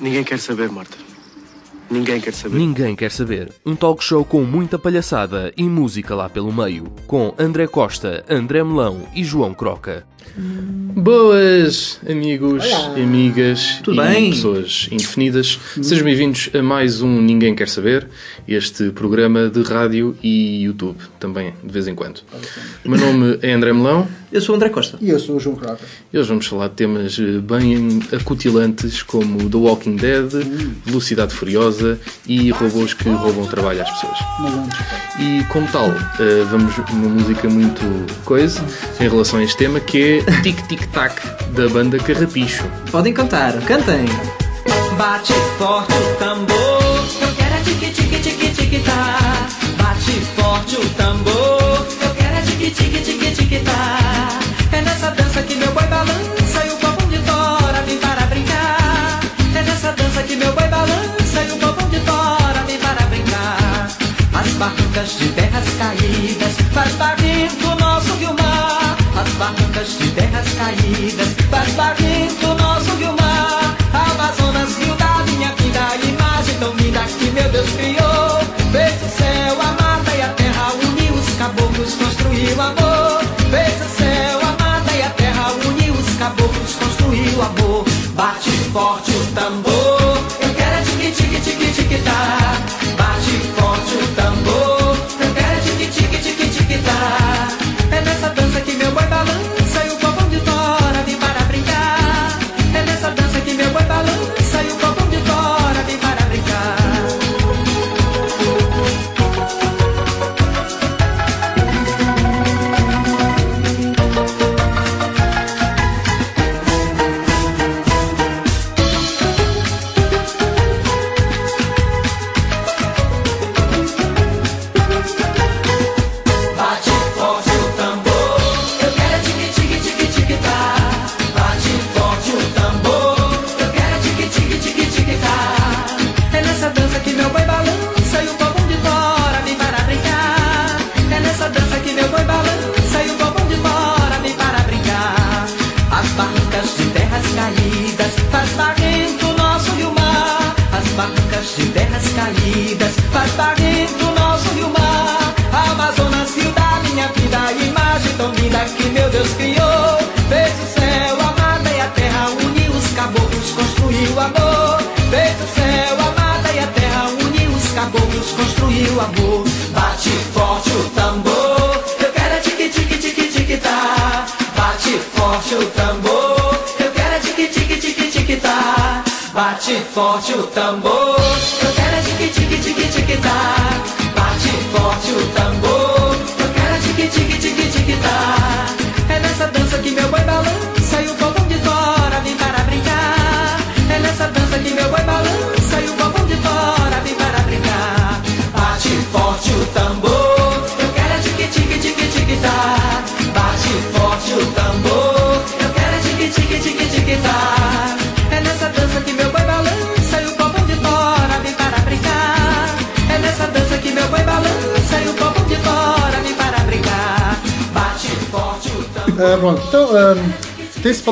Ninguém quer saber, Marta. Ninguém quer saber. Ninguém quer saber. Um talk show com muita palhaçada e música lá pelo meio. Com André Costa, André Melão e João Croca. Boas, amigos, amigas Tudo e bem? pessoas indefinidas. Sejam bem-vindos a mais um Ninguém Quer Saber, este programa de rádio e YouTube, também, de vez em quando. O meu nome é André Melão Eu sou o André Costa. E eu sou o João Croca. e hoje vamos falar de temas eh, bem acutilantes como The Walking Dead, Velocidade Furiosa e robôs que roubam trabalho às pessoas. E como tal, eh, vamos uma música muito coisa em relação a este tema que é Tic Tic Tac da banda Carrapicho. Podem cantar, cantem. Bate forte o tambor, eu quero é tique tique tique tique tá. Bate forte o tambor, eu quero é tique tique tique tique tá. É nessa dança que meu boi balança e o copão de fora vem para brincar. É nessa dança que meu boi balança barrancas de terras caídas faz barrento o nosso rio mar. As barrancas de terras caídas faz barrento o nosso rio mar. Amazonas, rio da minha vida, imagem tão linda que meu Deus criou. Fez o céu, a mata e a terra, uniu os caboclos, construiu amor. Fez o céu, a mata e a terra, uniu os caboclos, construiu amor. Bate forte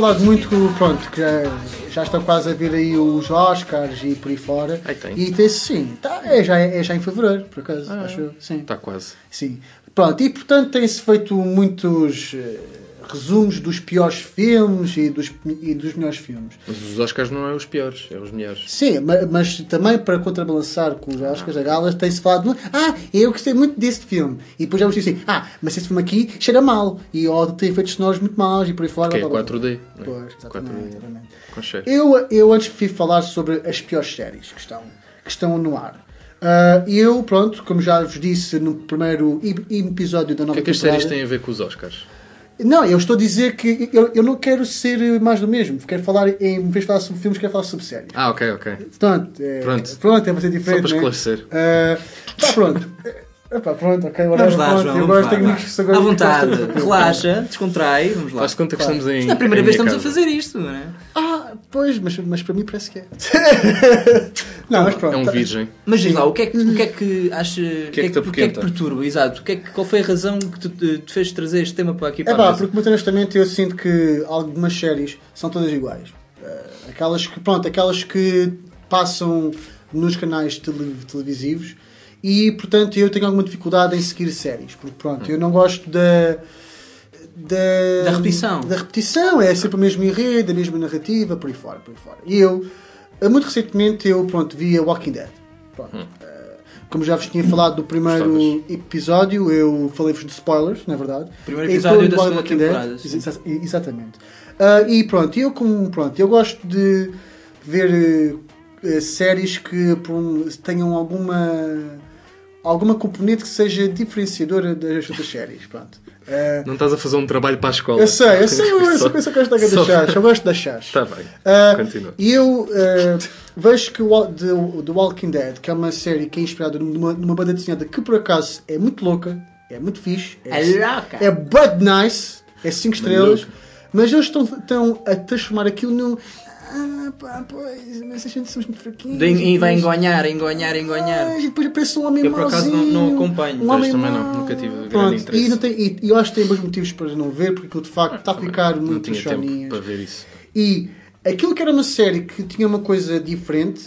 falado muito, pronto, que ah, já estão quase a vir aí os Oscars e por aí fora. Ai, tem. E tem-se sim, tá, é, já, é já em fevereiro, por acaso, acho eu. Sim. Está quase. Sim. Pronto, e portanto tem-se feito muitos eh, resumos dos piores filmes e dos, e dos melhores filmes. Mas os Oscars não é os piores, é os melhores. Sim, ma- mas, também para contrabalançar com os Oscars, a galas, tem-se falado de, ah, eu gostei muito deste filme. E depois já vos assim, ah, mas este filme aqui cheira mal. E ó, tem efeitos sonoros muito maus e por aí fora. Que é blá, blá, blá. 4D. não é? Pois, exatamente. 4D exatamente. com cheiro. Eu, eu antes prefiro falar sobre as piores séries que estão, que estão no ar. Ah, eu, pronto, como já vos disse no primeiro episódio da O nova que é que as temporada... séries têm a ver com os Oscars? Não, eu estou a dizer que eu, eu não quero ser mais do mesmo. Quero falar, em vez de falar sobre filmes, quero falar sobre séries. Ah, ok, ok. Pronto, é, Pronto. pronto é bastante diferente. para né? esclarecer. Ah, tá pronto. Epá, pronto, ok, agora Vamos lá, João. Vamos agora lá, agora À vontade, relaxa, descontrai. Vamos lá. Faz conta que estamos em. É a primeira vez que estamos a fazer isto, não é? Ah, pois, mas, mas para mim parece que é. não, mas pronto. É um tá- virgem. Mas diz lá, o que é que, o que, é que acha. O que é que te o que é que perturba? Exato. O que é que- qual foi a razão que te, te- fez trazer este tema para aqui É para a pá, porque muito honestamente eu sinto que algumas séries são todas iguais. Eh, aquelas que, pronto, aquelas que passam nos canais tele- televisivos e, portanto, eu tenho alguma dificuldade em seguir séries. Porque, pronto, eu não gosto da. Da, Da repetição. Da repetição, é sempre o mesmo enredo, a mesma narrativa, por aí fora, por aí fora. E eu, eh, muito recentemente, eu, pronto, vi a Walking Dead. Pronto. Eh, como já vos tinha falado do primeiro Gostavas. episódio, eu falei-vos de spoilers, na é verdade. Primeiro episódio todo da segunda Walking Dead. temporada. Exa- Exatamente. Ah, e pronto, eu como pronto, eu gosto de ver eh, séries que um- tenham alguma alguma componente que seja diferenciadora das outras séries, pronto. Ah, Não estás a fazer um trabalho para a escola. eu sei, eu sei, eu, eu, só, eu só gosto da Só- da chás, eu gosto da chás. Está bem. Ah, Continua. E eu ah, vejo que o The, The Walking Dead, que é uma série que é inspirada numa, numa banda desenhada que por acaso é muito louca, é muito fixe, É louca. é bud nice, é 5 estrelas, mas eles estão, estão a transformar aquilo num. Ah, pá, pois, mas a gente somos muito fraquinhos. E vai engonhar, engonhar, engonhar. Ah, e depois parece um homem Eu, por acaso, não- não acompanho. Um homem também não, nunca tive grande Pronto, interesse. E, não tem, e, e eu acho que tem bons motivos para não ver, porque aquilo de facto está a ficar Não muito choninhas. para ver isso. E aquilo que era uma série que tinha uma coisa diferente,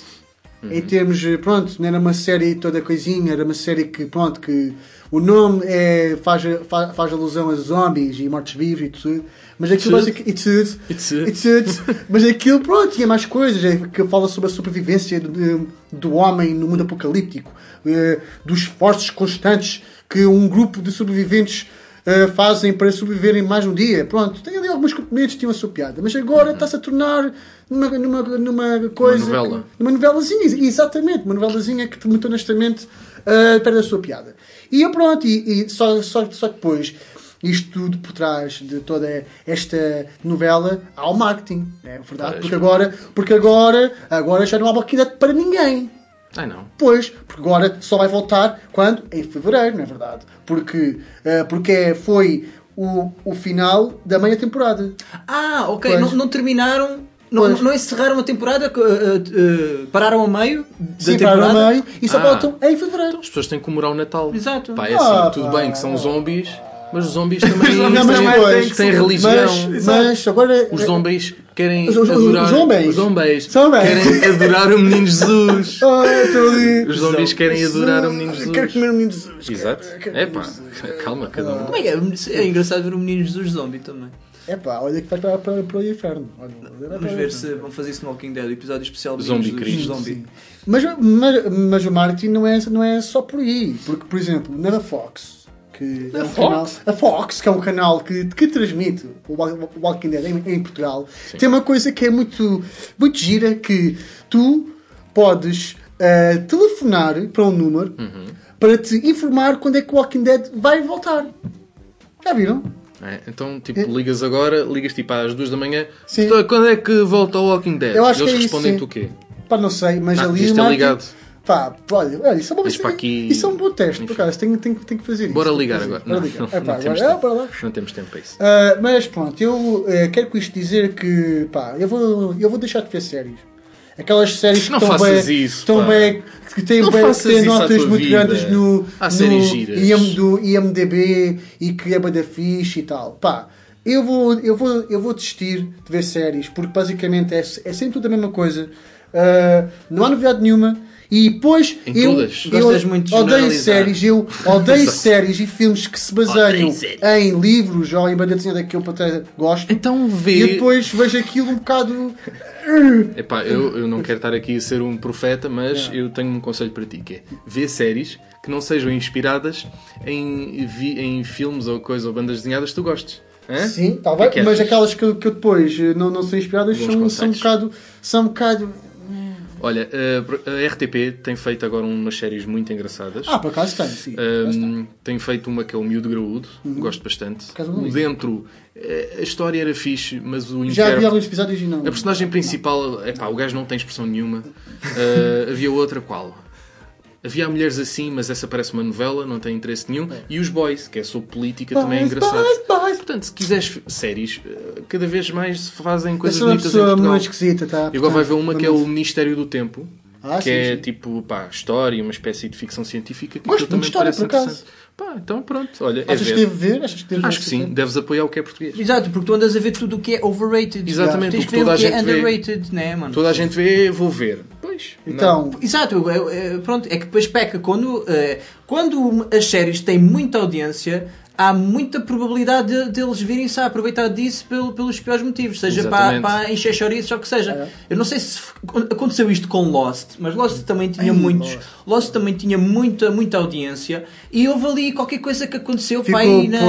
Uhum. em termos, pronto, não era uma série toda coisinha, era uma série que, pronto, que o nome é, faz, faz, faz alusão a zombies e mortos-vivos e tudo, mas aquilo basic- e tudo, E tudo. e tudo. mas aquilo, pronto, tinha mais coisas, é, que fala sobre a sobrevivência do, do homem no mundo apocalíptico, eh, dos esforços constantes que um grupo de sobreviventes eh, fazem para sobreviverem mais um dia. Pronto, tem ali alguns componentes que tinham a sua piada, mas agora está-se a tornar numa, numa, numa coisa. novela. que- numa novelazinha, exatamente, uma novelazinha que muito honestamente eh, perde a sua piada. E eu pronto, e, e só, só, só depois. Isto tudo por trás de toda esta novela há o marketing, é verdade? Pois. Porque agora, porque agora, agora já não há Dead para ninguém. Ai não. Pois, porque agora só vai voltar quando? Em fevereiro, não é verdade? Porque, eh, porque foi o, o final da meia temporada. Ah, ok. Não, não terminaram. Não, não encerraram a temporada, uh, uh, pararam a meio da Sim, temporada. o meio e só Ah. voltam em fevereiro. As pessoas têm que comemorar o Natal. Exato. Pá, é Ah, assim, tudo pá. bem que são zombies, mas os zombies também mas têm, depois- têm religião. Mas, mas agora. Os zombies querem Os- os- os adorar. zombies. Os zombies Zombies. querem adorar o menino Jesus. Ah, ali. Os zombies querem adorar o menino Quero Jesus. comer o menino Jesus. Exato. Quero É comer o pá, menino Jesus. calma, cada um. Como é que é? É engraçado ver o menino Jesus zombie também. É pá, olha que vai para, para, para o inferno. Olha, Vamos ver se vão fazer isso no Walking Dead, episódio especial do Zombie Cristo. Zombie. Mas, mas, mas o marketing não é, não é só por aí. Porque, por exemplo, na Fox, que é um Fox? canal, a Fox, que é um canal que, que transmite o Wa- o Walking Dead em, em Portugal, tem uma coisa que é muito, muito gira que tu podes eh, telefonar para um número Uhum. para te informar quando é que o Walking Dead vai voltar. Já viram? É, então, tipo, ligas agora, ligas tipo às duas da manhã. Sim. Então, quando é que volta o Walking Dead? Eu acho Eles que é respondem-te sim. o quê? Pá, não sei, mas Ah, ali devias o ter marketing- ligado. Pá, olha, olha, isso é, uma, para aqui- isso é um bom teste, por acaso, tenho, tenho, tenho que fazer isso. Bora que ligar fazer. agora. Bora Não, ligar. não, É pá, não temos é, tempo. bora lá. Não temos tempo para isso. Ah, mas pronto, eu eh, quero com isto dizer que pá, eu vou, eu vou deixar de ver séries. Aquelas séries que Não estão bem, isso, estão bem, que têm, bem, faças têm isso notas muito vida. grandes no, Há no. IM, do IMDB e que é da e tal. Pá, eu vou, eu vou, eu vou desistir de ver séries porque basicamente é, é sempre tudo a mesma coisa. Ah, não há novidade nenhuma. E depois Em eu, todas. eu Gostas muito de odeio séries, eu odeio séries e filmes que se baseiam em livros ou em banda desenhada que eu até gosto. Então vê. E depois vejo aquilo um bocado. Epá, eu, eu não quero estar aqui a ser um profeta, mas eu tenho um conselho para ti, que é ver séries que não sejam inspiradas em, vi- em filmes ou coisa ou bandas desenhadas que tu gostes. Hã? Sim, está bem, é que mas aquelas que, eu- que eu depois eh, não, não são inspiradas Bons são, são um bocado. São um bocado. Olha, a, a RTP tem feito agora umas séries muito engraçadas. Ah, por acaso tem, sim. Um, tem feito uma que é o Miúdo Graúdo, gosto bastante. Uhum. acaso não O. Dentro, eh, a história era fixe, mas o Já vi intérprete- alguns episódios e não. A personagem principal, epá, o gajo não tem expressão nenhuma. Uh, havia outra qual? Havia mulheres assim, mas essa parece uma novela, não tem interesse nenhum. E os boys, que é sobre política, também é Boys, engraçado. boys, boys. Portanto, se quiseres séries, uh, cada vez mais se fazem Eu coisas sou uma bonitas em Portugal. muito esquisita, tá? E agora vai ver uma que é o Ministério do Tempo. Ah, que sim, é sim. tipo, pá, história, uma espécie de ficção científica que Gosto história, por acaso. Pá, então pronto, olha, é Achas que ver. devo ver? Achas que devo Acho ver? que sim, deves apoiar o que é português. Exato, porque tu andas a ver tudo o que é overrated. Exatamente, Tens o que que ver toda o a que é gente vê. underrated, né, mano? Toda a gente vê, vou ver. Pois. Então, Exato, eu- eu- eu- pronto, é que depois peca quando, eh, quando as séries têm muita audiência. Há muita probabilidade de- deles virem-se a aproveitar disso pelo- pelos piores motivos, seja para, Exatamente. para encher chouriços ou o que seja. Eu não sei se aconteceu isto com Lost, mas Lost também tinha Ai, muitos. Lost. Lost também tinha muita, muita audiência e houve ali ququalquer coisa que aconteceu Ficou pá, aí na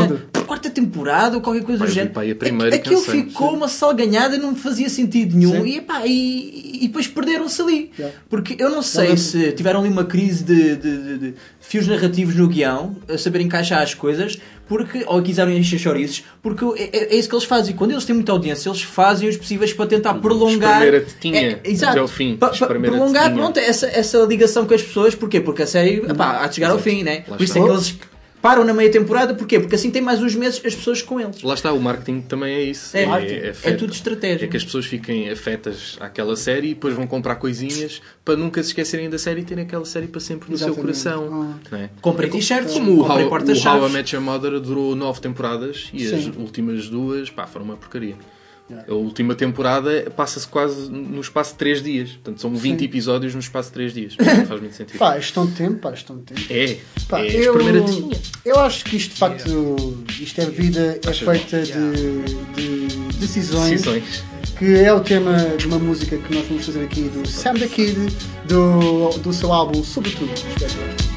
quarta temporada ou qualquer coisa Pá, do género. pá, aí a primeira Aquilo ficou uma salganhada, não fazia sentido nenhum Sim. e, epá, e, e depois perderam-se ali. Yeah. Porque eu não sei lembro. se tiveram ali uma crise de, de- de- de fios narrativos no guião, a saber encaixar as coisas, porque, ou quiseram encher chouriços, porque é, é- é isso que eles fazem. Quando eles têm muita audiência, eles fazem os possíveis para tentar prolongar. Espremer a tetinha É, exato. até ao fim. Pa- pa- prolongar pronto, essa, essa ligação com as pessoas, porquê? Porque a série epá, há de chegar ao fim, né? Lá Por isso é que eles param na meia temporada, porquê? Porque assim tem mais uns meses as pessoas com eles. Lá está, o marketing também é isso. É, é, é tudo estratégia. É que as pessoas fiquem afetas àquela série e depois vão comprar coisinhas para nunca se esquecerem da série e terem aquela série para sempre no seu Exatamente. coração. Não é? Comprem t-shirts, Como o How, comprem o How I. Met Your Mother durou nove temporadas e as Sim. últimas duas pá, foram uma porcaria. A última temporada passa-se quase no espaço de 3 dias. Portanto, são 20 Sim. episódios no espaço de 3 dias. Não faz muito sentido. pá, estão de tempo, pá, estão de tempo. É, Pá, é eu, eu acho que isto de facto isto é vida é Acho feita de, de decisões, Decisões. que é o tema de uma música que nós vamos fazer aqui do Sam the Kid do, do seu álbum Sobretudo. Espero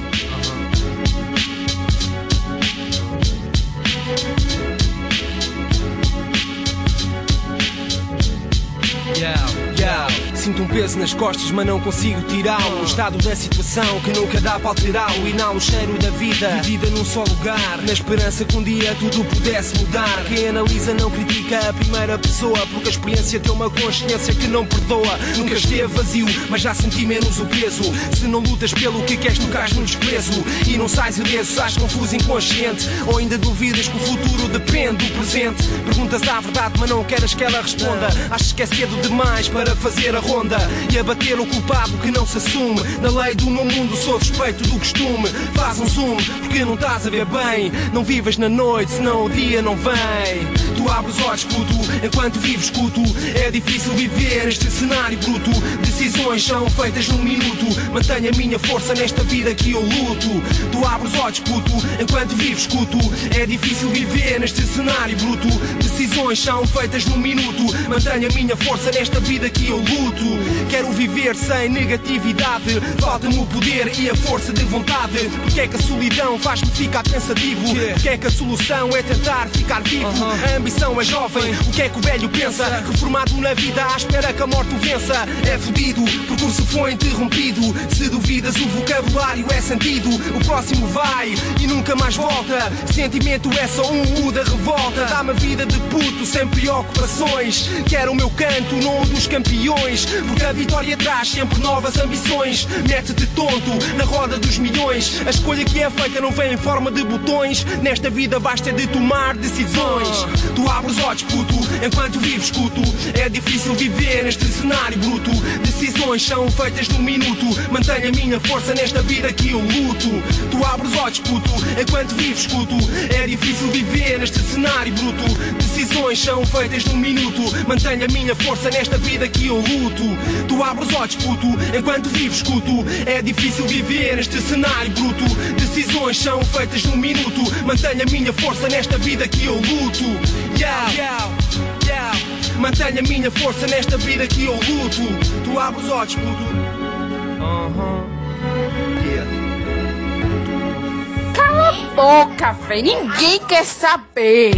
Sinto um peso nas costas, mas não consigo tirá-lo. O estado da situação que nunca dá para alterá-lo. Inalo o cheiro da vida, vivida num só lugar. Na esperança que um dia tudo pudesse mudar. Quem analisa não critica a primeira pessoa, porque a experiência tem uma consciência que não perdoa. Nunca esteve vazio, mas já senti menos o peso. Se não lutas pelo que queres, tu cais no desprezo. E não sais ileso, estás confuso, inconsciente. Ou ainda duvidas que o futuro depende do presente. Perguntas à verdade, mas não queres que ela responda. Achas que é cedo demais para fazer a ronda e abater o culpado que não se assume. Na lei do meu mundo sou suspeito do costume. Faz um zoom, porque não estás a ver bem. Não vives na noite, senão o dia não vem. Tu abres os olhos, puto, enquanto vives, escuto. É difícil viver este cenário bruto. Decisões são feitas num minuto. Mantenho a minha força nesta vida que eu luto. Tu abres os olhos, puto, enquanto vives, escuto. É difícil viver neste cenário bruto. Decisões são feitas num minuto. Mantenho a minha força nesta vida que eu luto. Quero viver sem negatividade. Falta-me o poder e a força de vontade. Porque é que a solidão faz-me ficar pensativo? Porque é que a solução é tentar ficar vivo? Ambição é jovem, o que é que o velho pensa? Reformado na vida à espera que a morte o vença. É fodido, o percurso foi interrompido. Se duvidas, o vocabulário é sentido. O próximo vai e nunca mais volta. Sentimento é só um U da revolta. Dá-me vida de puto sem preocupações. Quero o meu canto, o dos campeões. Porque a vitória traz sempre novas ambições. Mete-te tonto na roda dos milhões. A escolha que é feita não vem em forma de botões. Nesta vida ter de tomar decisões. Tu abres os olhos, puto, enquanto vives, escuto. É difícil viver neste cenário bruto. Decisões são feitas num minuto. Mantenho a minha força nesta vida que eu luto. Tu abres os olhos, puto, enquanto vives, escuto. É difícil viver neste cenário bruto. Decisões são feitas num minuto. Mantenho a minha força nesta vida que eu luto. Tu abres os olhos, puto, enquanto vives, escuto. É difícil viver neste cenário bruto. Decisões são feitas num minuto. Mantenho a minha força nesta vida que eu luto. Mantenho a minha força nesta vida que eu luto. Tu abres os olhos, puto. Yeah. Cala a boca, véi. Ninguém quer saber.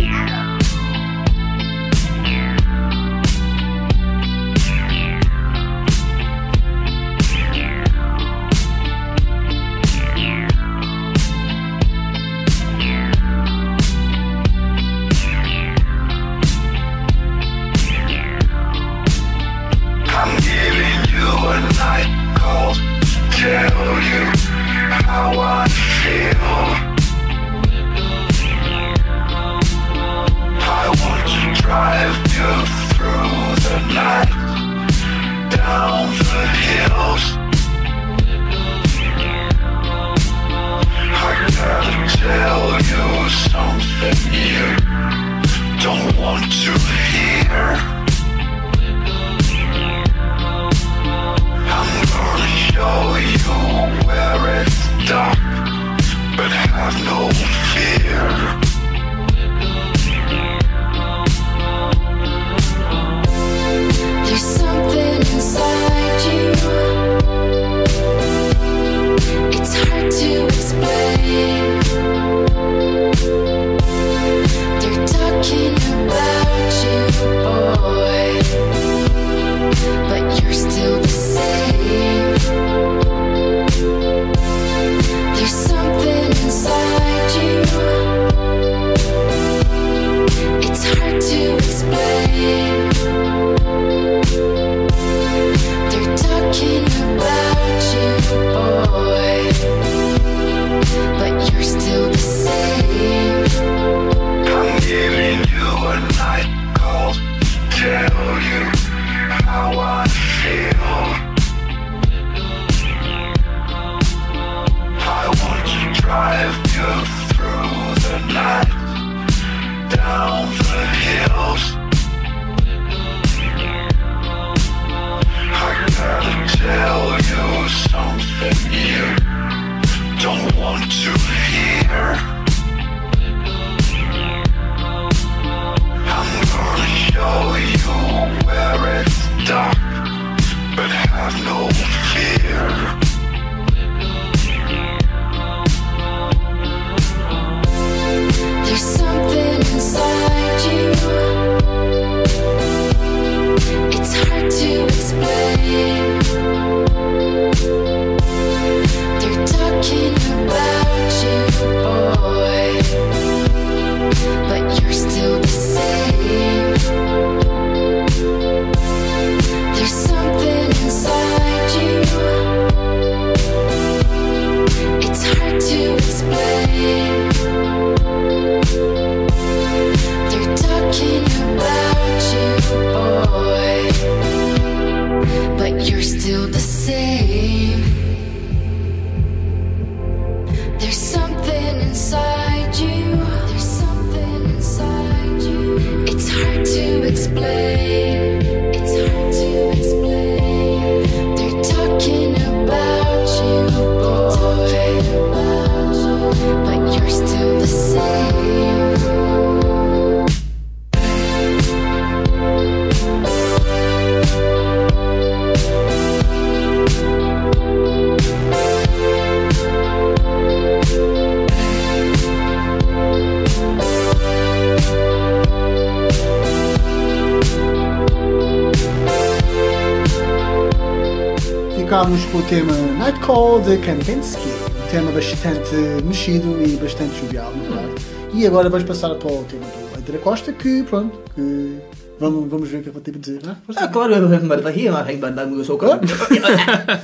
Nightcall de Kandinsky. Um tema bastante mexido e bastante jovial, na verdade. E agora vamos passar para o tema do André Costa, que pronto, que vamos, vamos ver o que ele vai ter a dizer. Ah, força. Ah, claro, eu sou o cara.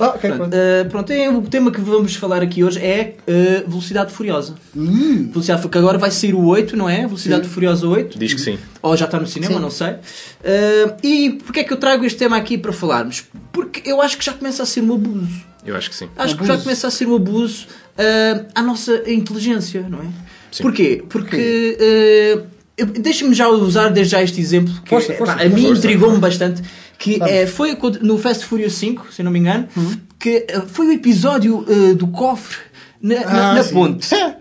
Ah, ok, pronto. Uh, pronto, é, o tema que vamos falar aqui hoje é uh, Velocidade Furiosa. Hum, Velocidade Furiosa, que agora vai sair o 8, não é? Velocidade Sim. Furiosa 8. Diz que sim. Ou já está no cinema, Sim. não sei. Uh, e porquê é que eu trago este tema aqui para falarmos? Porque eu acho que já começa a ser um abuso. Eu acho que sim. Acho que Abuso. já começa a ser um abuso uh, à nossa inteligência, não é? Sim. Porquê? Porque. uh, Deixa-me já usar desde já este exemplo que Força, pá, força, a mim intrigou-me bastante. Que eh, foi no Fast Furious 5, se não me engano, Uhum. que eh, foi o episódio eh, do cofre na, na- Ah, na sim. ponte.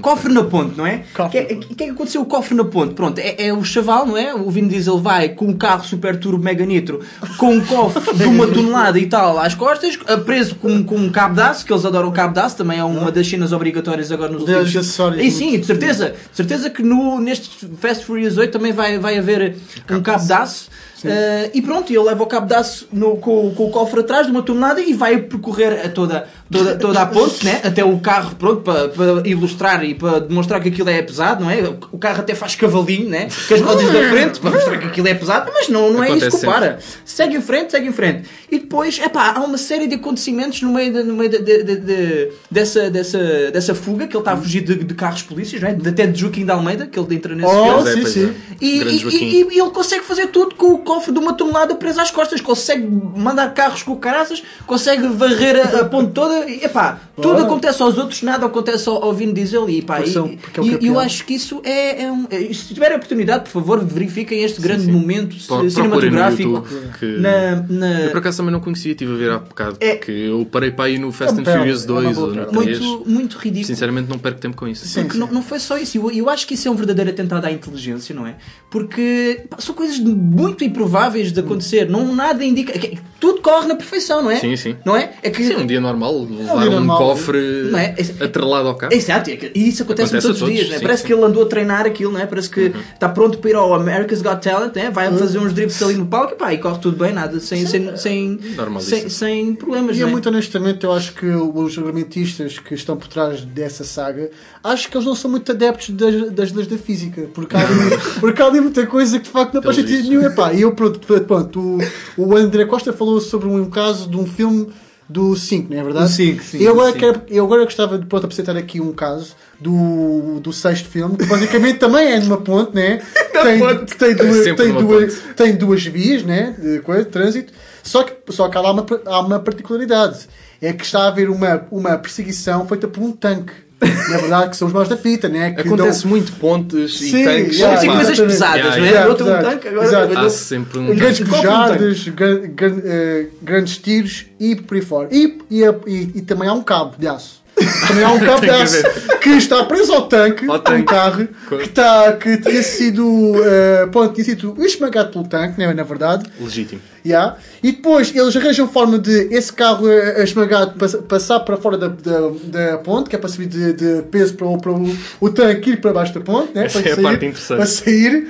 Cofre na ponte, não é? O que, é- que é que aconteceu o cofre na ponte? Pronto, é, é o chaval, não é? O Vin Diesel vai com um carro super turbo mega nitro, com um cofre de uma tonelada e tal às costas, preso com, com um cabo de aço, que eles adoram cabo de aço, também é uma das cenas obrigatórias agora nos últimos... acessórios E sim, de certeza, de certeza que no, neste Fast Furious 8 também vai, vai haver um cabo de aço. Eh, e pronto, ele leva o cabo de aço no- com, com o cofre atrás de uma tonelada e vai percorrer a toda, toda, toda a ponte, né? até o carro, pronto, para, para ilustrar e para demonstrar que aquilo é pesado, não é? O carro até faz cavalinho, né? Com as rodas da frente, para mostrar que aquilo é pesado, mas não, não é isso que o para. Segue em frente, segue em frente. E depois, epá, há uma série de acontecimentos no meio, de, no meio de, de- de- de- dessa, dessa, dessa fuga, que ele está a fugir de, de carros polícias, não é? Até de Joaquim de Almeida, que ele entra nesse Oh, filme. É, sim, sim. é. E, e- e- e ele consegue fazer tudo com o cofre de uma tonelada preso às costas, consegue mandar carros com caraças, consegue varrer a, a ponte toda, e epá, tudo acontece aos outros, nada acontece ao, ao Vin Diesel e pá, Porque e, são- porque é e- eu acho que isso é, é um, é- se tiverem oportunidade, por favor, verifiquem este grande sim. momento Pro- cinematográfico YouTube, que- na, na- Eu por acaso também não conhecia, estive a ver há bocado. É- Que eu parei para ir no Fast É and Furious é uma 2 boa ou no pérola. 3. muito, muito ridículo. Sinceramente não perco tempo com isso. Sim. Porque não, não foi só isso. Eu, eu acho que isso é um verdadeiro atentado à inteligência, não é? Porque pá, são coisas muito improváveis de acontecer. Não nada indica. tudo corre na perfeição, não é? Sim, sim. Não é? É que. Sim, um dia normal, levar dia um normal. cofre Não é? Esse- atrelado ao carro. Exato, é e isso acontece, Acontece todos os dias, né? sim, parece sim. que ele andou a treinar aquilo, né? parece que está pronto para ir ao America's Got Talent, né? vai fazer uns drifts ali no palco e, pá, e corre tudo bem, nada, sem, sem, sem, sem, sem problemas. E eu, né? muito honestamente, eu acho que os argumentistas que estão por trás dessa saga, acho que eles não são muito adeptos das, das leis da física, porque há, ali, porque há ali muita coisa que de facto não faz sentido nenhum. Epá, e eu, pronto, o, André Costa falou sobre um caso de um filme do 5, não é verdade? Do cinco, sim, Eu agora, quero, eu agora gostava de pronto, apresentar aqui um caso do, do sexto filme, que basicamente também é numa ponte, né? tem, ponte. tem, duas, Sempre tem, duas, ponte. tem duas vias né, de, coisa, de trânsito, só que, só que há lá uma, há uma particularidade. É que está a haver uma, uma perseguição feita por um tanque. Na verdade, que são os maus da fita, né? Que Acontece dão- muito pontes Sim, e tanques. já, Sim, Pá, coisas pesadas, Yeah, não é? yeah. Outro um tanque, agora. exato. Há sempre um. grandes um pujadas, gran- gran- eh, grandes tiros e por aí fora. E, e, e- e também há um cabo de aço. Também há um Tem que que está preso ao tanque, Ao um tanque. carro, que, está, que tinha sido, eh, pronto, tinha sido esmagado pelo tanque, né, na verdade. Legítimo. Yeah. E depois eles arranjam forma de esse carro eh, esmagado pass- passar para fora da, da, da ponte, que é para subir de, de peso para, o, para o, o tanque ir para baixo da ponte, né? Essa para é a sair, parte interessante. Para sair.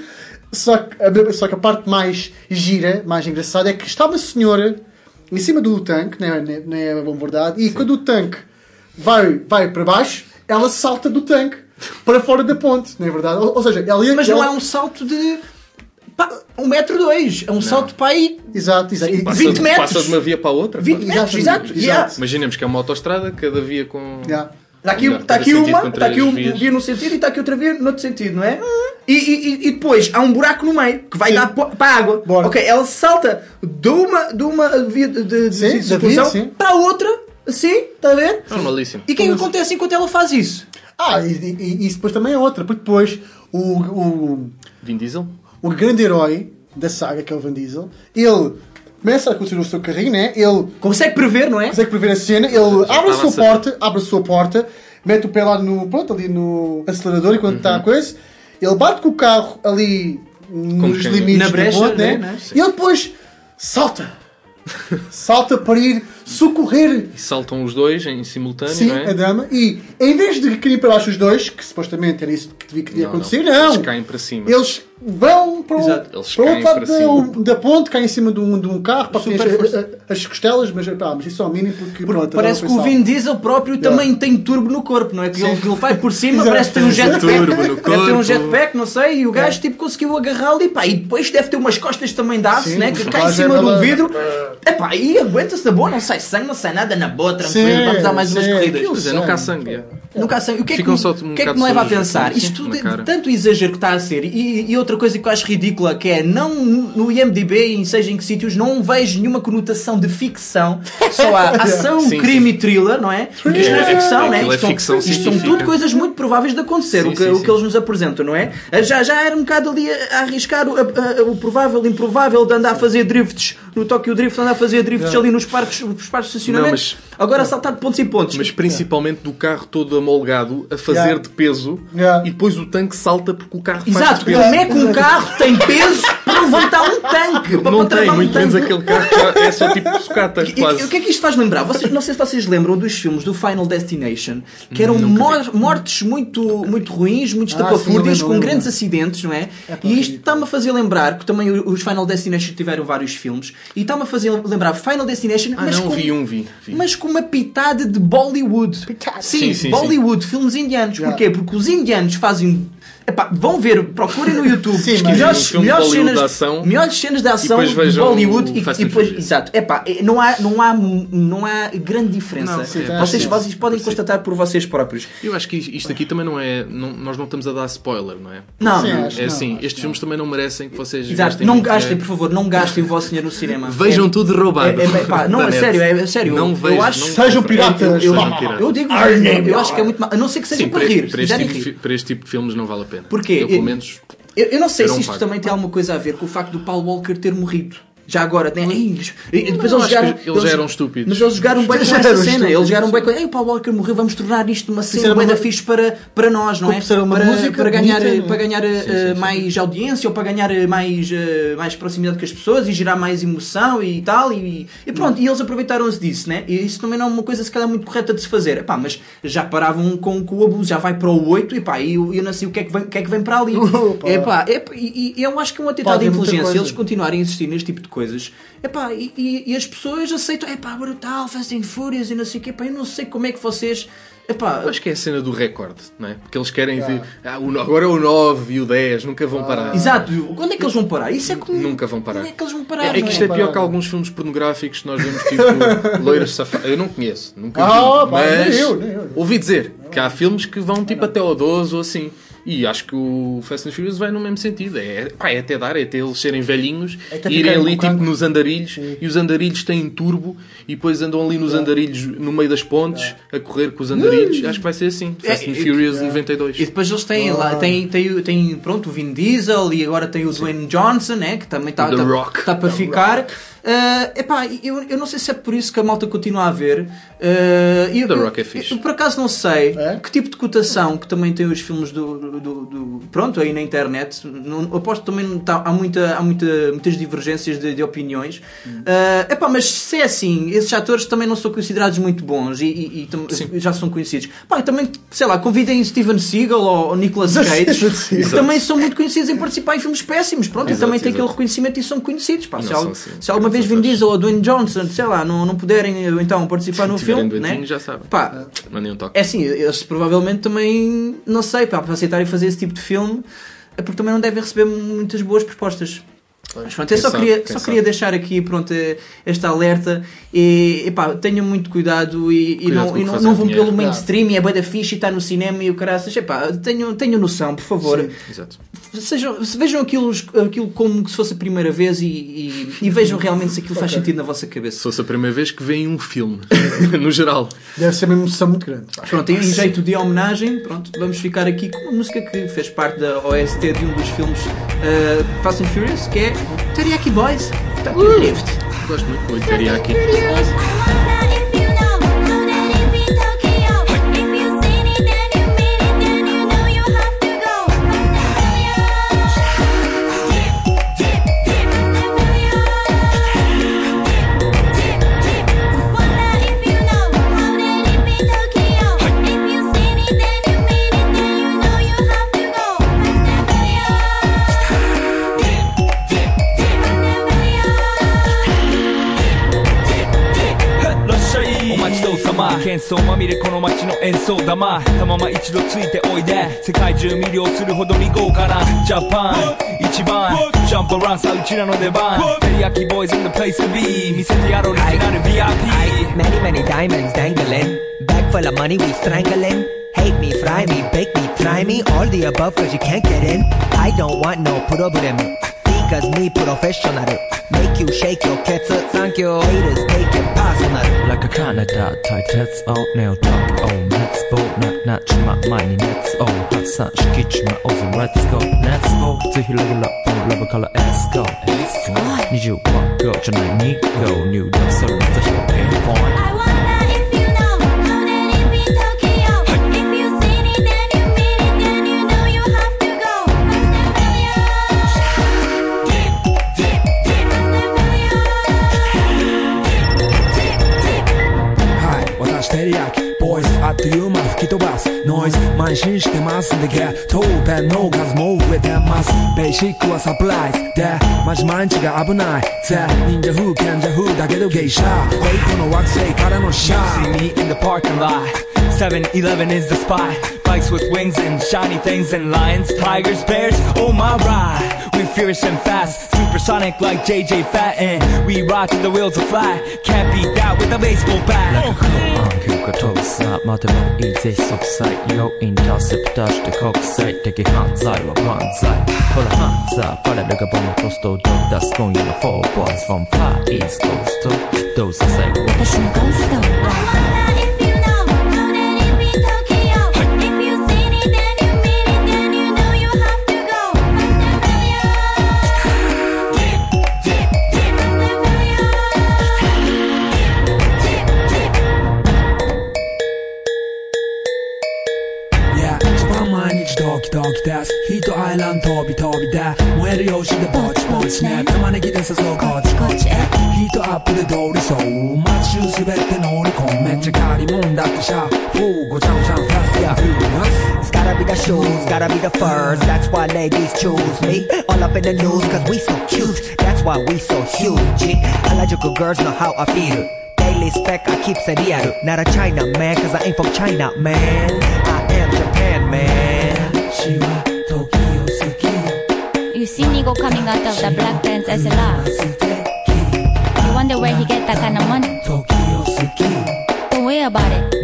Só que, a, só que a parte mais gira, mais engraçada, é que está uma senhora em cima do tanque, não é, não é bom verdade, e quando o tanque vai, vai para baixo, ela salta do tanque para fora da ponte, não é verdade? Ou, ou seja, ela ia. Mas não ela- é um salto de. Pá, um metro dois. É um salto para aí. Exato, exato. Passa, 20 metros. passa de uma via para a outra. 20 metros, Exatamente, exato. exato. yeah. Imaginemos que é uma autostrada, cada via com. Yeah. Está aqui, Melhor, está aqui uma, está aqui três uma vias. via num sentido e está aqui outra via no outro sentido, não é? E, e- e depois há um buraco no meio que vai Sim. dar para a água. Bora. Ok, ela salta de uma, de uma via de, de, de Sim, da circulação via, para a outra, assim, está a ver? Normalíssimo. E o que é que acontece enquanto ela faz isso? Ah, e, e- e isso depois também é outra, porque depois o, o, Vin Diesel? o grande herói da saga, que é o Van Diesel, ele começa a conduzir o seu carrinho, né? ele Consegue prever, não é? consegue prever a cena, ele abre a sua porta, abre a sua porta, mete o pé lá no, pronto, ali no acelerador enquanto Uhum. está a coisa, ele bate com o carro ali nos limites Na da brecha, ponte, né? né? E ele depois salta. salta para ir socorrer E saltam os dois em simultâneo, sim, não é? a dama e em vez de cair para baixo os dois, que supostamente era isso que devia, que devia Não, acontecer, não. não. Eles caem para cima. Eles vão para o, Exato. Eles para o caem outro lado para da, da ponte, caem em cima de um, de um carro, para Super as, as costelas, mas, pá, mas isso é o mínimo porque, pronto, a Parece que o Vin. Diesel próprio também tem turbo no corpo, não é? Que ele, ele vai por cima, Exato. parece que tem um jetpack. Deve ter um jetpack, não sei, e o gajo tipo conseguiu agarrá-lo e pá, e depois deve ter umas costas também de aço, né? Que cai em cima é do vidro. Epá, e aguenta-se na boa, não sai sangue, não sai nada na boa, tranquilo, Sim, vamos dar mais umas sim, corridas. aquilo Pois é, nunca há sangue. É. Nunca sei. O que é que, um o que, é que me leva a pensar? assim, Isto tudo, tanto exagero que está a ser, e, e outra coisa que eu acho ridícula, que é, não no IMDB, em seja em que sítios, não vejo nenhuma conotação de ficção, só há ação, Sim, crime e thriller, não é? Porque isto não é É, ficção, não é? é Isto são- ficção isto são tudo coisas muito prováveis de acontecer, Sim, o, que, sim, o sim. que eles nos apresentam, não é? Já, já era um bocado ali a, a arriscar o, a- a- o provável, improvável de andar a fazer drifts no Tokyo Drift, andar a fazer drifts ali nos parques, nos parques de estacionamento. Não, mas- Agora a saltar de pontos em pontos. Mas principalmente do carro todo amolgado a fazer Yeah. de peso Yeah. e depois o tanque salta porque o carro faz Exato, de peso. como é que um carro tem peso para levantar um tanque? Não tem, um muito menos tanque? aquele carro que é só tipo sucatas E- e- quase. o que é que isto faz lembrar? Vocês, não sei se vocês lembram dos filmes do Final Destination, que eram mor- mortes muito, muito ruins, muito Ah, lembro, com grandes acidentes, não é? e isto está-me a fazer lembrar, que também os Final Destination tiveram vários filmes, e está-me a fazer lembrar Final Destination, Ah, mas não, com, vi um, vi. vi. mas com uma pitada de Bollywood. Sim, Sim, sim, Bollywood, filmes indianos. Porquê? Porque os indianos fazem. Epá, vão ver, procurem no YouTube Sim, mas melhores, um melhores cenas, de ação melhores cenas de ação de Bollywood e, e depois, exato, epá, não há, não há, não há grande diferença. Não, sim, vocês, sim. vocês podem constatar por vocês próprios. Eu acho que isto aqui também não é. não- nós não estamos a dar spoiler, não é? Não, Sim, não. É não, assim, acho estes filmes também não merecem que vocês Exato, gastem não gastem, por favor, não gastem o vosso dinheiro no cinema. Vejam É- tudo roubado. É, é, não, é sério, é, é sério. Não eu, vejam, eu acho não Sejam piratas. Eu, eu, digo, eu, acho que é muito mal. A não ser que seja para rir. tipo, para este tipo de filmes não vale a pena. Porquê? Eu, pelo menos. Eu, eu não sei se isto também tem alguma coisa a ver com o facto do Paul Walker ter morrido. Já agora, né? Ei, e depois eles jogaram. eles eram estúpidos. Mas eles jogaram bem com eram cena. Eles jogaram bem com. Ei, o Paul Walker morreu, vamos tornar isto uma cena bem da uma- fixe para, para nós, não é? Uma para, música para ganhar, bonita, é? para ganhar eh, mais audiência ou para ganhar eh, mais, eh, mais proximidade com as pessoas e gerar mais emoção e tal. E, e pronto, e eles aproveitaram-se disso, né? E isso também não é uma coisa se calhar muito correta de se fazer. Epá, mas já paravam com, com o abuso, já vai para o 8 e pá, e eu, eu não sei o que é que vem, que é que vem para ali. Epá, epá, e, e eu acho que é um atentado de inteligência eles continuarem a insistir neste tipo de coisas. Epá, e, e, e as pessoas aceitam, epá, brutal, and Furious e não sei o quê. Epá, eu não sei como é que vocês. Epá, Eu acho que é a cena do recorde, não é? Porque eles querem ver. Ah, o agora é o 9 e o 10, nunca vão parar. exato, quando é que eles vão parar? Isso é como. Nunca vão parar. Como é que eles vão parar? É, é que isto é pior que alguns filmes pornográficos que nós vemos, tipo loiras safadas. Eu não conheço, nunca vi. Ah, mas nem eu, nem eu. ouvi dizer que há filmes que vão tipo até ao 12 ou assim. E acho que o Fast and Furious vai no mesmo sentido. É, pá, é até dar, é até eles serem velhinhos É e irem ali com tipo nos andarilhos e os andarilhos têm turbo e depois andam ali nos andarilhos no meio das pontes a correr com os andarilhos. Acho que vai ser assim. Fast É, and e- Furious 92. E depois eles têm lá, tem, tem, tem pronto, o Vin Diesel e agora tem o Dwayne Johnson, né, que também está The tá, Rock. tá para ficar. Ah, epá, eu, eu não sei se é por isso que a malta continua a ver. Ah, eu, The eu- Rock é fixe. Eu, por acaso não sei É? que tipo de cotação que também tem os filmes do, do- do- pronto aí na internet. Não, aposto que também tá- há, muita, há muita, muitas divergências de, de opiniões. Ah, epá, mas se é assim, esses atores também não são considerados muito bons e, e- e já são conhecidos. Pá, também, sei lá, convidem Steven Seagal ou, ou Nicolas Cage, que também são muito conhecidos em participar em filmes péssimos. Pronto, e Exato, também têm exato. aquele reconhecimento e são conhecidos. Pá, se, Não assim. se alguma vez Vin Diesel ou Dwayne Johnson, sei lá, não, não puderem eh, então participar no filme, né? já sabem. Pá, Mandem um toque. é assim, eles provavelmente também, não sei, pá, para aceitarem fazer esse tipo de filme, é porque também não devem receber muitas boas propostas. Mas pronto, eu só, sabe, queria, só sabe. queria deixar aqui pronto, esta alerta e, e pá, tenham muito cuidado e, e Cuidado e não, fazem não vão dinheiro. pelo mainstream e é da fixe e está no cinema e o caraças. Epá, tenham, tenham noção, por favor. Exato. Sejam, vejam aquilo, aquilo como se fosse a primeira vez e, e- e vejam realmente se aquilo faz sentido na vossa Se cabeça. fosse a primeira vez que veem um filme, no geral. Deve ser uma emoção muito grande. Pronto, em jeito de homenagem, pronto, vamos ficar aqui com uma música que fez parte da OST de um dos filmes uh, Fast and Furious, que é Teriyaki Boys, Tokyo Drift. Gosto muito muito de teriyaki. 喧騒まみれこの街の演奏玉たまま一度ついておいで世界中魅了するほどに豪華なジャパン一番ジャンプアランさうちらの出番テリヤキボーイズ in the place to be 見せてやろうオリジナル VIP Many, many diamonds dangling. Bag full of money, we strangling. Hate me, fry me, bake me, try me. All the above, cause you can't get in. I don't want no problem. Because me professional. Make you shake your cats. Thank you. Haters take it personal. Like a Canada 対鉄をネオタクを熱望ななちま前に熱を発散しきちまおず Let's go 熱望ぜひレギュラーラブから Let's go 20万 go じゃない2 go 入力するぜひ pinpoint Hi to Noise, man, shinsh the mass the To ben no gas move with them mass. Basic was supplies There, much man, chiga abunai There, ninja who, kanja who, da gedo geisha. Wait, kono walk kara no sha See me in the parking lot. 7-Eleven is the spot. Bikes with wings and shiny things And lions, tigers, bears, oh my ride. We fierce and fast. Supersonic like JJ Fat. We rock the wheels of fly. Can't beat that with a baseball bat. が遠さ待てもいいぜ即歳よインターセプターして国際的犯罪は犯罪ほらハンザーパレルがボムトストを出す今夜の4 boys from far east coast どうせ最後私のゴースト دست هی تو عالم تابی تابی ده مهر یاشید باچ باچ نه به من گیدن سزا کاچ کاچ هی تو اپ بوده داری سو مچیو سبت نوری کن من چه کاری مونده تو شب فو گوچم شم فست یا It's gotta be the shoes, gotta be the furs. That's why ladies choose me. All up in the news, cause we so cute. That's why we so huge. I like you girls know how I feel. Daily spec, I keep say real Not a China man, cause I ain't from China man. You see Nigo coming out of the black pants as a laugh. You wonder where he get that kind of money. Don't worry about it.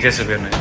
Também ninguém,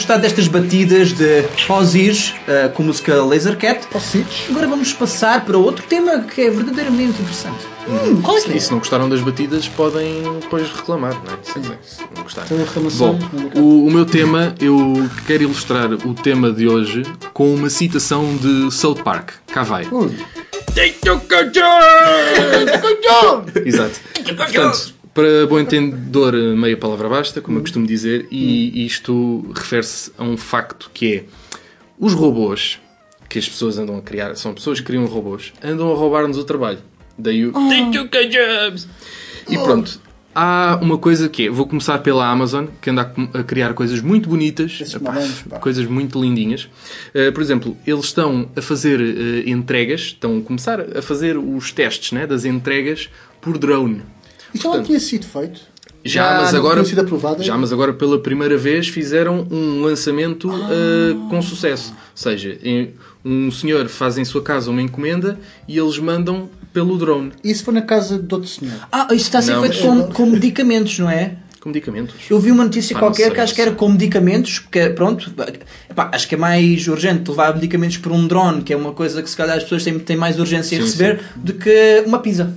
gostado destas batidas de Ozzy's uh, com a música Laser Cat. Agora vamos passar para outro tema que é verdadeiramente interessante. Hum, qual é que é? E se não gostaram das batidas, podem depois reclamar, não é? Se, se não gostaram. Bom, o, o meu tema, eu quero ilustrar o tema de hoje com uma citação de South Park. Cá vai. Exato. Portanto, para bom entendedor, meia palavra basta, como eu costumo dizer, e isto refere-se a um facto que é os robôs que as pessoas andam a criar, são pessoas que criam robôs, andam a roubar-nos o trabalho. Daí o jobs. E pronto, há uma coisa que é, vou começar pela Amazon, que anda a, criar coisas muito bonitas, epá, momentos, pá. coisas muito lindinhas. Uh, por exemplo, eles estão a fazer uh, entregas, estão a começar a fazer os testes né, das entregas por drone. Isto já não tinha sido feito. Já, mas não agora, sido aprovado. já, mas agora pela primeira vez fizeram um lançamento uh, com sucesso. Ou seja, em- um senhor faz em sua casa uma encomenda e eles mandam pelo drone. Isso foi na casa de outro senhor. Ah, isso está a ser Não, feito mas- com, com medicamentos, não é? Com medicamentos. Eu vi uma notícia Ah, qualquer sei, que acho que era com medicamentos, que é, pronto, epá, acho que é mais urgente levar medicamentos por um drone, que é uma coisa que se calhar as pessoas têm, têm mais urgência em Sim, receber, do que uma pizza.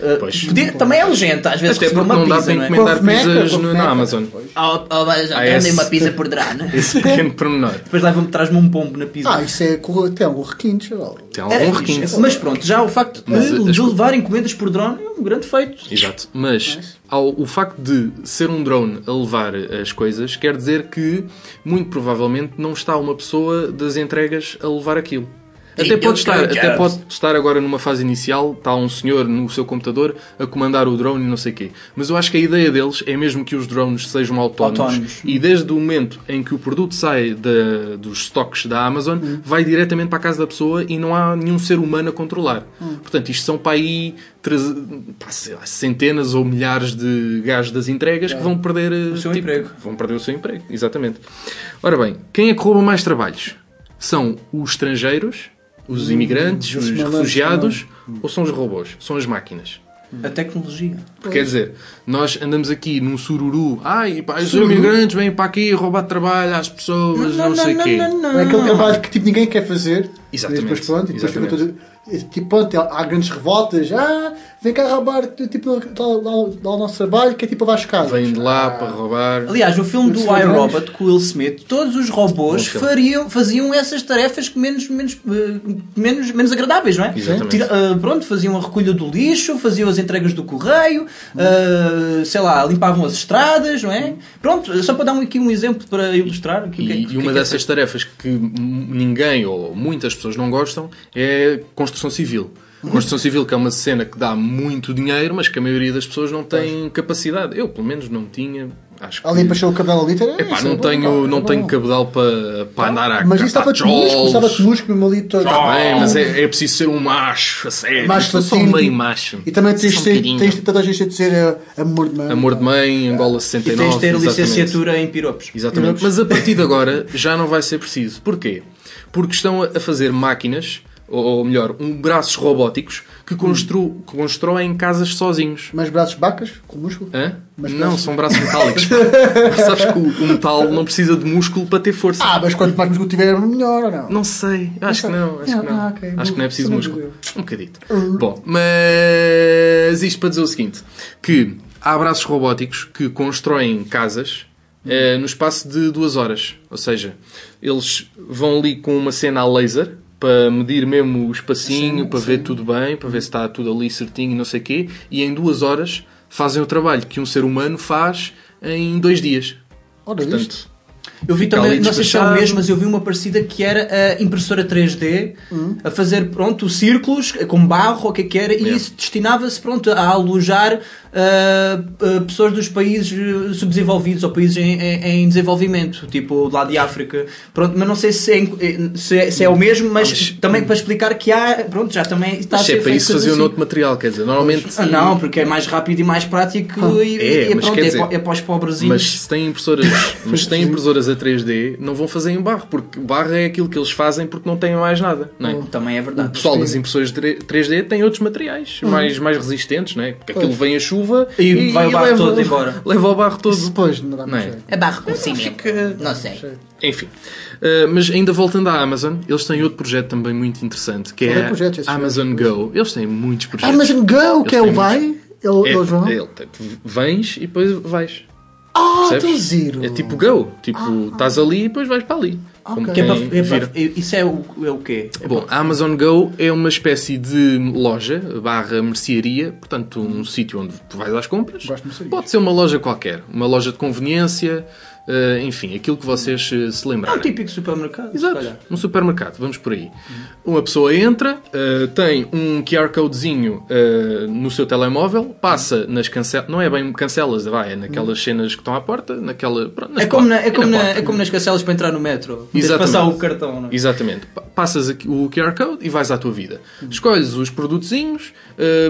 Uh, Pois. podia- também é urgente, às vezes, Até porque uma não dá pizza, para não é? encomendar Couve meca, pizzas no- na. Amazon. Oh, oh, mas Ah, esse- uma pizza por drone. Esse pequeno pormenor. Depois leva-me, traz-me um pombo na pizza. Ah, isso é tem algum requinte, chaval. Tem algum requinte. Mas pronto, já o facto de, Mas, de as- levar encomendas por drone é um grande feito. Exato. Mas ao, o facto de ser um drone a levar as coisas quer dizer que, muito provavelmente, não está uma pessoa das entregas a levar aquilo. Até pode, estar, até pode estar agora numa fase inicial, está um senhor no seu computador a comandar o drone e não sei o quê. Mas eu acho que a ideia deles é mesmo que os drones sejam autónomos. Autónomos. E desde o momento em que o produto sai da- dos estoques da Amazon, vai diretamente para a casa da pessoa e não há nenhum ser humano a controlar. Portanto, isto são para aí treze- pá, lá, centenas ou milhares de gajos das entregas que vão perder o seu emprego. Vão perder o seu emprego, exatamente. Ora bem, quem é que rouba mais trabalhos? São os estrangeiros, os imigrantes, os refugiados ou são os robôs? São as máquinas? A tecnologia. Porque, quer dizer, nós andamos aqui num sururu, ai, pá, os imigrantes vêm para aqui roubar trabalho às pessoas, não, sei o quê. É aquele trabalho que tipo, ninguém quer fazer. Exatamente. E depois, pronto, e depois Exatamente. todo- Tipo, pronto, há grandes revoltas. Ah, vem cá roubar tipo, lá, lá, lá o nosso trabalho, que é tipo abaixo de casa. Vêm de lá para roubar. Aliás, no filme do iRobot com Will Smith, todos os robôs fariam, faziam essas tarefas que menos, menos, eh, menos, menos agradáveis, não é? Exatamente. Tira- ah, pronto, faziam a recolha do lixo, faziam as entregas do correio, ah, sei lá, limpavam as estradas, não é? Pronto, só para dar aqui um exemplo para ilustrar. o que é que- E, o que e é uma que é dessas tarefas que ninguém ou muitas pessoas não gostam é construção civil. Construção civil que é uma cena que dá muito dinheiro, mas que a maioria das pessoas não tem capacidade. Eu, pelo menos, não tinha. Acho que... Ali para o cabelo ali. tá- Epá, isso é não bom, tenho, pá, não é tenho bom. cabedal para, para andar a Mas isso catar estava-te músculo, jolos. estava-te músculo mesmo ali todo. Está bem, mas é, é preciso ser um macho, a sério. Macho Eu sou latino. meio macho. E também tens de um ser, bocadinho. tens de toda a gente a dizer eh, amor de mãe. Amor de mãe, Angola E 69. tens de ter exatamente. licenciatura em piropos. Exatamente. Mas a partir de agora já não vai ser preciso. Porquê? Porque estão a fazer máquinas, ou melhor, um, braços robóticos que, constru, que constroem casas sozinhos. Mas braços bacas, com músculo. Hã? Mas não, braços- são braços metálicos. Sabes que o, o metal não precisa de músculo para ter força. Ah, mas quanto mais músculo tiver, melhor ou não? Não sei, acho que não, acho que não. Ah, ok. Acho que não é preciso Não músculo. Um bocadito. Uhum. Bom, mas isto para dizer o seguinte: que há braços robóticos que constroem casas eh, no espaço de duas horas. Ou seja, eles vão ali com uma cena a laser para medir mesmo o espacinho, para ver tudo bem, para ver se está tudo ali certinho e não sei o quê, e em duas horas fazem o trabalho que um ser humano faz em dois dias. Ora, Portanto, isto. Eu vi também, não sei se é o mesmo, mas eu vi uma parecida que era a impressora 3D a fazer, pronto, círculos com barro, ou o que é que era, e Yeah. isso destinava-se, pronto, a alojar ah, ah, pessoas dos países eh, subdesenvolvidos ou países em, em- em desenvolvimento, tipo lá de África. Pronto, mas não sei se é, se é, se é o mesmo, mas, também para explicar que há, pronto, já também está mas a ser é para isso faziam assim. noutro material, quer dizer, normalmente. Ah, não, porque é mais rápido e mais prático e, É, e mas pronto, é, dizer, pa- é para os pobrezinhos. Mas se tem impressoras, mas se tem impressoras a fazer 3D não vão fazer em barro, porque barro é aquilo que eles fazem porque não têm mais nada. Não é? Também é verdade. O pessoal das impressões de 3D tem outros materiais mais, mais resistentes, não é? Porque aquilo vem a chuva E vai o barro leva, todo embora. Leva o barro todo. Depois, não dá Não é? É barro com cimento. Não sei. Enfim. Uh, mas ainda voltando à Amazon, eles têm outro projeto também muito interessante, que é é o projeto, Amazon Go. Eles têm muitos projetos. Amazon Go, que é Eles o vai, muitos. ele- É, eles vão. é, ele vens e depois vais. Ah, Percebes? tão giro. É tipo Go. Tipo, estás ali e depois vais para ali. Que é para- é para- isso é o, é o quê? É Bom, a Amazon Go é uma espécie de loja barra mercearia, portanto, um sítio onde tu vais às compras. Pode ser uma loja qualquer, uma loja de conveniência, eh, enfim, aquilo que vocês eh, se É um lembrarem. típico supermercado. Exato, um supermercado, vamos por aí. Uma pessoa entra, eh, tem um QR Codezinho no seu telemóvel, passa nas cancelas, não é bem cancelas, vai, é naquelas cenas que estão à porta, naquela. pronto, É como, na- é, como na- porta. é como nas cancelas para entrar no metro. Exatamente. passar o cartão, não é? Exatamente. Pa- Passas o QR Code e vais à tua vida. Escolhes os produtozinhos,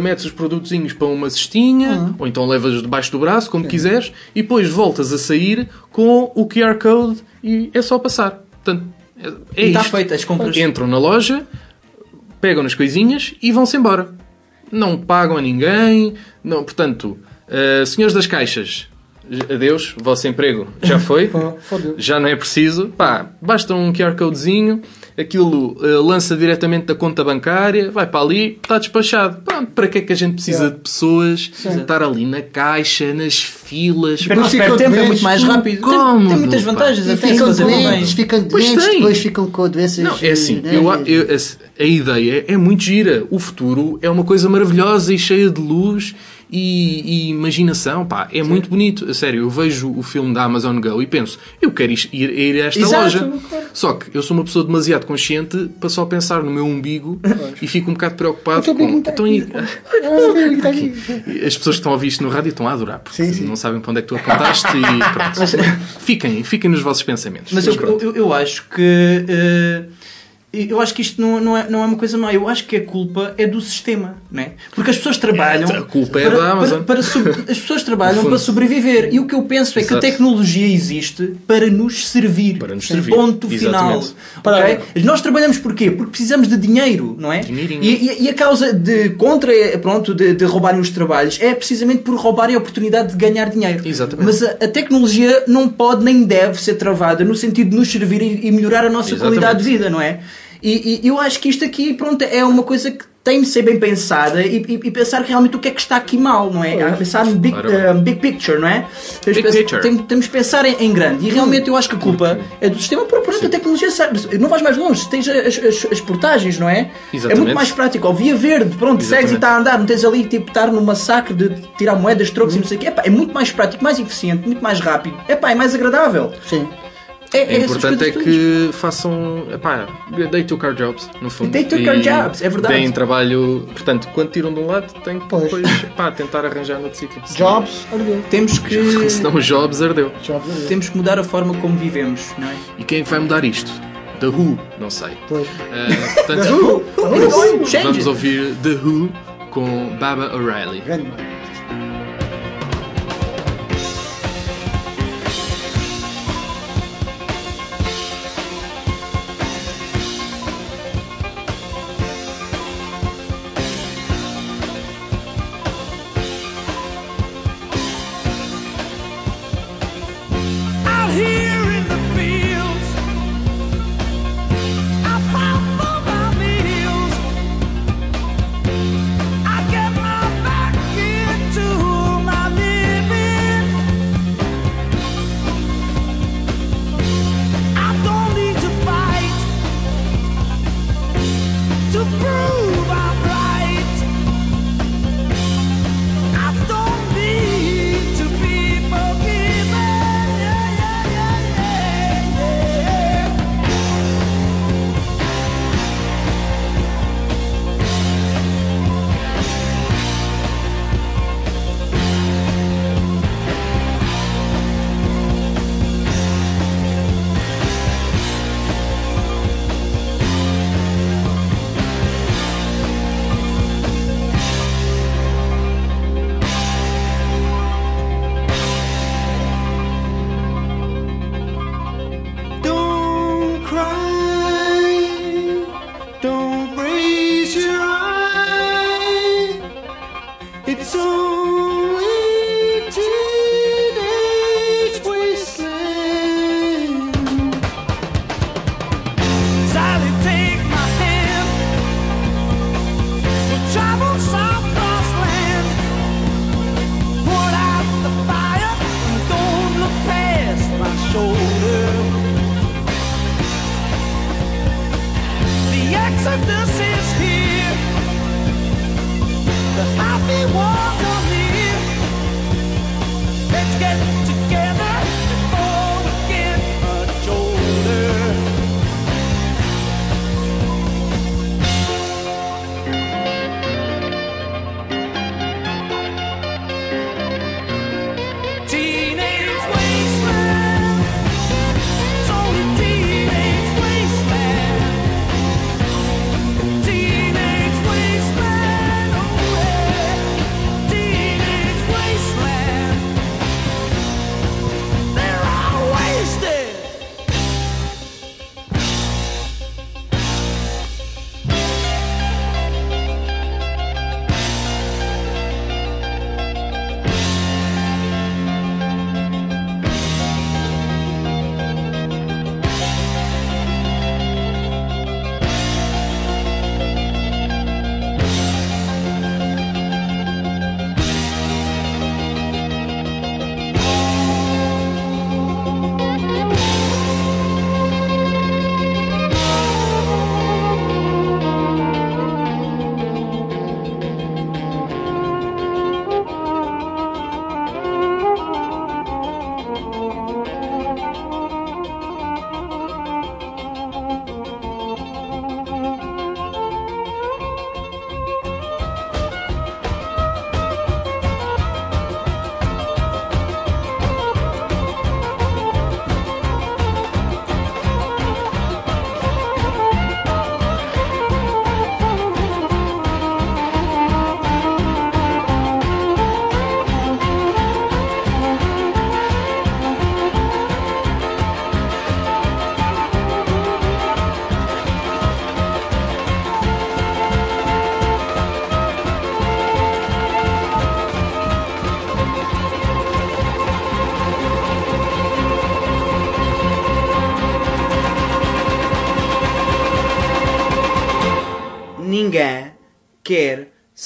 metes os produtozinhos para uma cestinha, ou então levas debaixo do braço, como quiseres, e depois voltas a sair com o QR Code e é só passar. Portanto, é, é está feito, as compras. Entram na loja, pegam nas coisinhas e vão-se embora. Não pagam a ninguém. Não, portanto, eh, senhores das caixas, adeus, vosso emprego já foi. Já não é preciso. Pá, basta um QR Codezinho, aquilo eh, lança diretamente da conta bancária, vai para ali, está despachado. Pronto, para que é que a gente precisa de pessoas estar ali na caixa, nas filas? Porque perde tempo, é muito mais rápido. Tem- Cómodo, tem muitas pá. vantagens, até ficam doentes, ficam doentes, tem. depois ficam com doenças. Não, é assim, né? eu, eu- a, a ideia é muito gira. O futuro é uma coisa maravilhosa e cheia de luz e, e imaginação. Pá, é muito bonito. A sério, eu vejo o filme da Amazon Go e penso, eu quero ir, ir a esta Exato, loja. Só que eu sou uma pessoa demasiado consciente para só pensar no meu umbigo e fico um bocado preocupado com. umbigo está Então, aqui. e- as pessoas que estão a ouvir isto no rádio estão a adorar, porque não sabem para onde é que tu apontaste e pronto. fiquem, fiquem nos vossos pensamentos. Mas eu, eu, eu acho que. eh, eu acho que isto não, não, é, não é uma coisa má. Eu acho que a culpa é do sistema, não é? Porque as pessoas trabalham. A culpa é para, da Amazon. para- para sob- as pessoas trabalham para sobreviver. E o que eu penso é que a Exato. tecnologia existe para nos servir. Para nos servir. Ponto final. Exatamente. ok? Nós trabalhamos porquê? Porque precisamos de dinheiro, não é? Dinheirinho. E, e- e a causa de contra pronto, de, de roubarem os trabalhos é precisamente por roubarem a oportunidade de ganhar dinheiro. Exatamente. Mas a, a tecnologia não pode nem deve ser travada no sentido de nos servir e, e melhorar a nossa Exatamente. qualidade de vida, não é? E, e eu acho que isto aqui, pronto, é uma coisa que tem de ser bem pensada e, e- e pensar realmente o que é que está aqui mal, não é? Pensar no big, eh, big picture, não é? Temos, Big de pensar- picture. tem- temos de pensar em, em grande e realmente eu acho que a culpa é do sistema, por pronto, a tecnologia. Não vais mais longe, tens as, as, as portagens, não é? É Exatamente. muito mais prático. Ó, via verde, pronto, segues e Exatamente. está a andar, não tens ali tipo estar no massacre de tirar moedas, trocos e não sei o quê. Epá, é muito mais prático, mais eficiente, muito mais rápido. Epá, é mais agradável. Sim. É essas importante é que façam epá, day to car jobs, no fundo. Day to car E jobs, é verdade. Deem trabalho, portanto, quando tiram de um lado, têm que depois epá, tentar arranjar noutro sítio. Jobs, ardeu. Temos que. Senão os jobs ardeu. Jobs, ardeu. Temos que mudar a forma como vivemos, não é? E quem é que vai mudar isto? The Who? Não sei. Pois. Eh, portanto, The Who? Vamos ouvir The Who com Baba O'Reilly.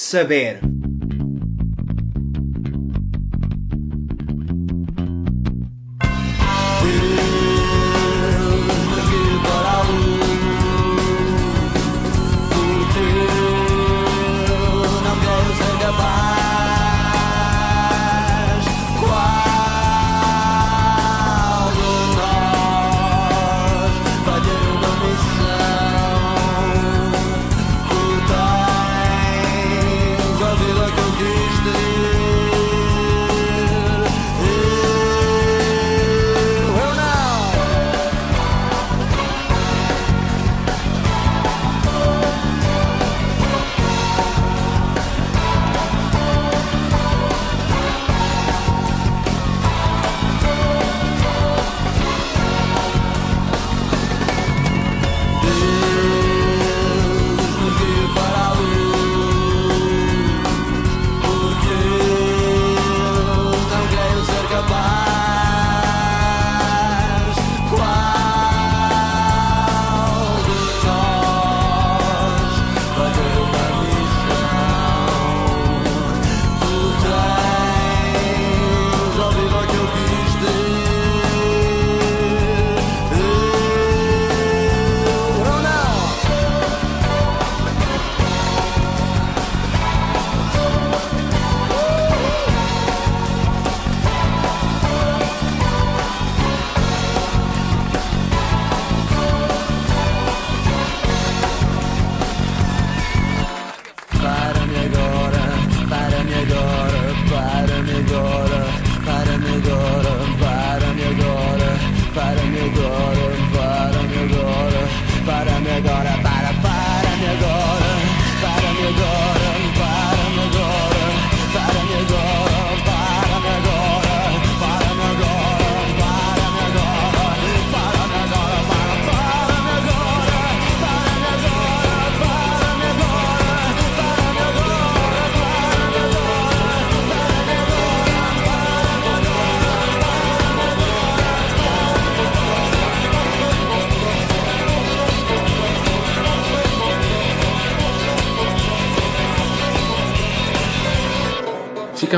Saber. die.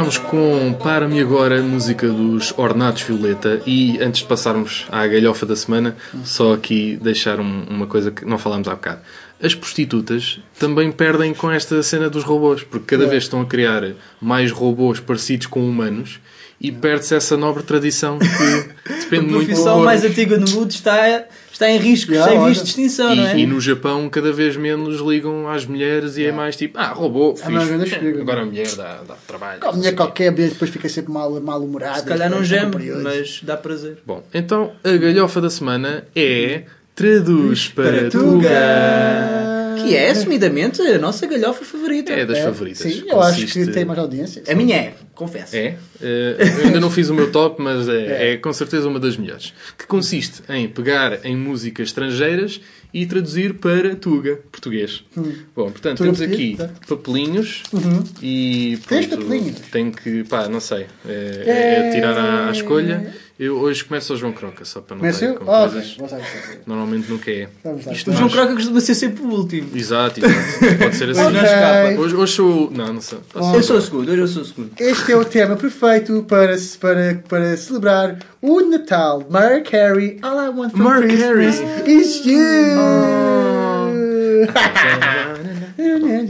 Ficámos com Para-me Agora, música dos Ornatos Violeta. E antes de passarmos à galhofa da semana, só aqui deixar um- uma coisa que não falámos há bocado. As prostitutas também perdem com esta cena dos robôs, porque cada É. vez estão a criar mais robôs parecidos com humanos e perde-se essa nobre tradição que depende A muito profissão do mais antiga do mundo está, está em risco, está em visto de extinção, e, não é? e no Japão cada vez menos ligam às mulheres e é mais tipo, ah, robô, É mais fixe. chega. agora a mulher dá, dá trabalho. A mulher qualquer vez depois fica sempre mal, mal humorada. Se calhar não geme, mas dá prazer. Bom, então a galhofa da semana é Traduz para, Para Tuga. Tuga. Que é, assumidamente, a nossa galhofa favorita. É das É, favoritas. Sim, eu acho que tem mais audiência. A minha é, confesso. É? Eh, eu ainda não fiz o meu top, mas é, é com certeza uma das melhores. Que consiste em pegar em músicas estrangeiras e traduzir para Tuga, português. Hum. Bom, portanto, Tuga temos aqui português, papelinhos Uhum. e. Tens papelinhos? Tenho que, pá, não sei. É, é tirar à, à escolha. Eu hoje começo ao João Croca, só para não Começo estar eu? Ah. Normalmente nunca é. Isto O João Croca costuma ser sempre o último. Exato, exato. Pode ser assim. Escapa. Hoje, hoje sou. o- Não, não sei. Posso- Eu sou o segundo, hoje eu sou o segundo. Este é o tema perfeito para, para, para celebrar o Natal. Mariah Carey, All I Want for Christmas Carey. is You.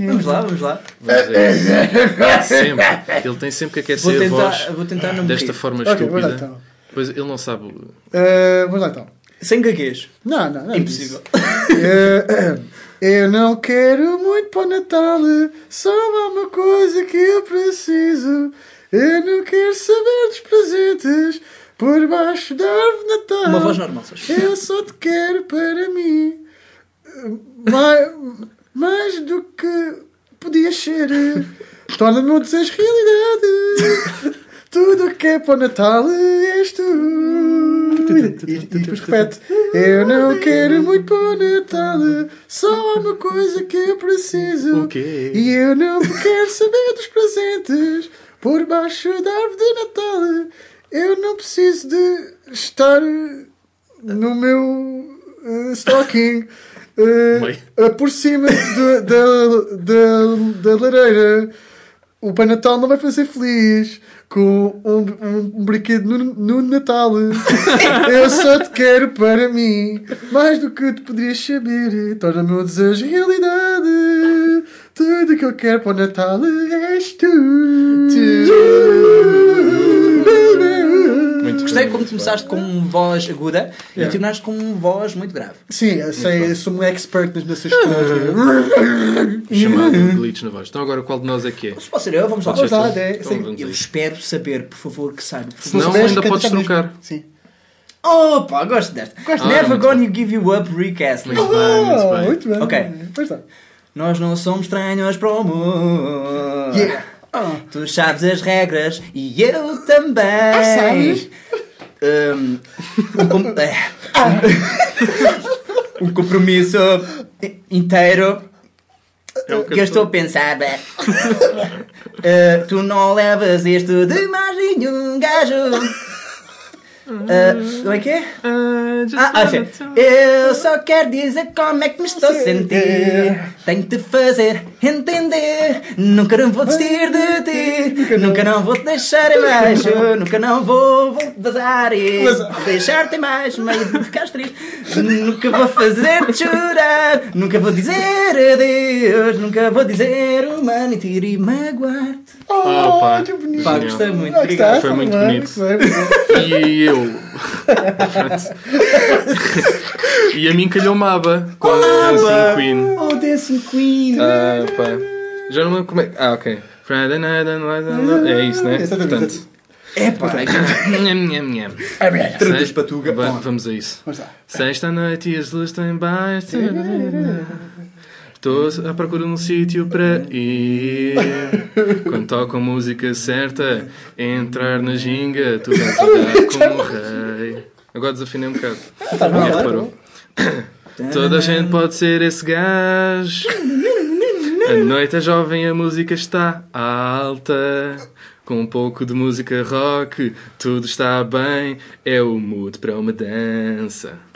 Vamos lá, vamos lá. Vamos ver. sempre. Ele tem sempre que Vou aquecer a tentar, voz vou tentar desta rir. forma Ok, vamos lá estúpida. então. Pois ele não sabe. Uh, vamos lá então. Sem gaguez. Não, não, não. é Impossível. isso. Uh, eu não quero muito para o Natal, só há uma coisa que eu preciso. Eu não quero saber dos presentes por baixo da árvore de Natal. Uma voz normal, só. Eu só te quero para mim. Mais, mais do que podia ser. Torna-me o desejo realidade. Tudo o que é para o Natal és tu. E, e depois repete: Eu não quero muito para o Natal. Só há uma coisa que eu preciso. E eu não quero saber dos presentes por baixo da árvore de Natal. Eu não preciso de estar no meu uh, stocking. Eh, eh, por cima da, da, da lareira. O Pai Natal não vai fazer feliz com um, um, um brinquedo no, no Natal. Eu só te quero para mim, mais do que tu poderias saber. Torna o meu desejo realidade. Tudo que eu quero para o Natal és tu. Muito Gostei como começaste com uma voz aguda e Yeah. terminaste com uma voz muito grave. Sim, eu sei, sou um expert nas- nessas coisas. Chamado glitch na voz. Então agora qual de nós é que é? Se pode ser eu, vamos lá. Vamos lá, é, Então sim. vamos a Eu espero saber, por favor, que saiba. Se não, ainda podes trocar. Sim. Opa, gosto desta. Gosto. Never Ah, muito gonna give you up, Rick Astley. Muito bem, muito bem. Muito bem. Ok. Pois está. Nós não somos estranhos para o amor. Yeah. Tu sabes as regras e eu também. Ah, sabes? Um, um, com- é. um compromisso inteiro É o que eu estou a pensar. Uh, tu não levas isto de mais nenhum gajo. Uh, como é que é? Ah, ah, sim. Eu só quero dizer como é que me estou a sentir. Tenho que te fazer entender. Nunca não vou desistir de ti. Nunca não vou te deixar em baixo. Nunca não vou, vou vazar e deixar-te em baixo. Meio de ficar triste. Nunca vou fazer-te chorar. Nunca vou dizer adeus. Nunca vou dizer uma mentira e magoar-te. Oh, pá. que bonito. Pá, gostei muito. Ah? Foi muito bonito. E eu. e a mim calhou-me aba com a Dancing Queen. Oh, Dancing Queen. Ah, pá. Já não lembro como é. Ah, ok. Friday night and É isso, né? Exatamente. Portanto. É pá. Nham, nham, nham. Trutas Sei- para tuga. Va- Vamos a isso. Sexta noite e as luzes estão em baixo. Estou à procura de um sítio para ir. Quando toco a música certa, entrar na ginga, tu vais ficar como um rei. Agora desafinei um bocado. Tá bom, Ninguém reparou. Toda a gente pode ser esse gajo. A noite é jovem, a música está alta. Com um pouco de música rock, tudo está bem. É o mood para uma dança.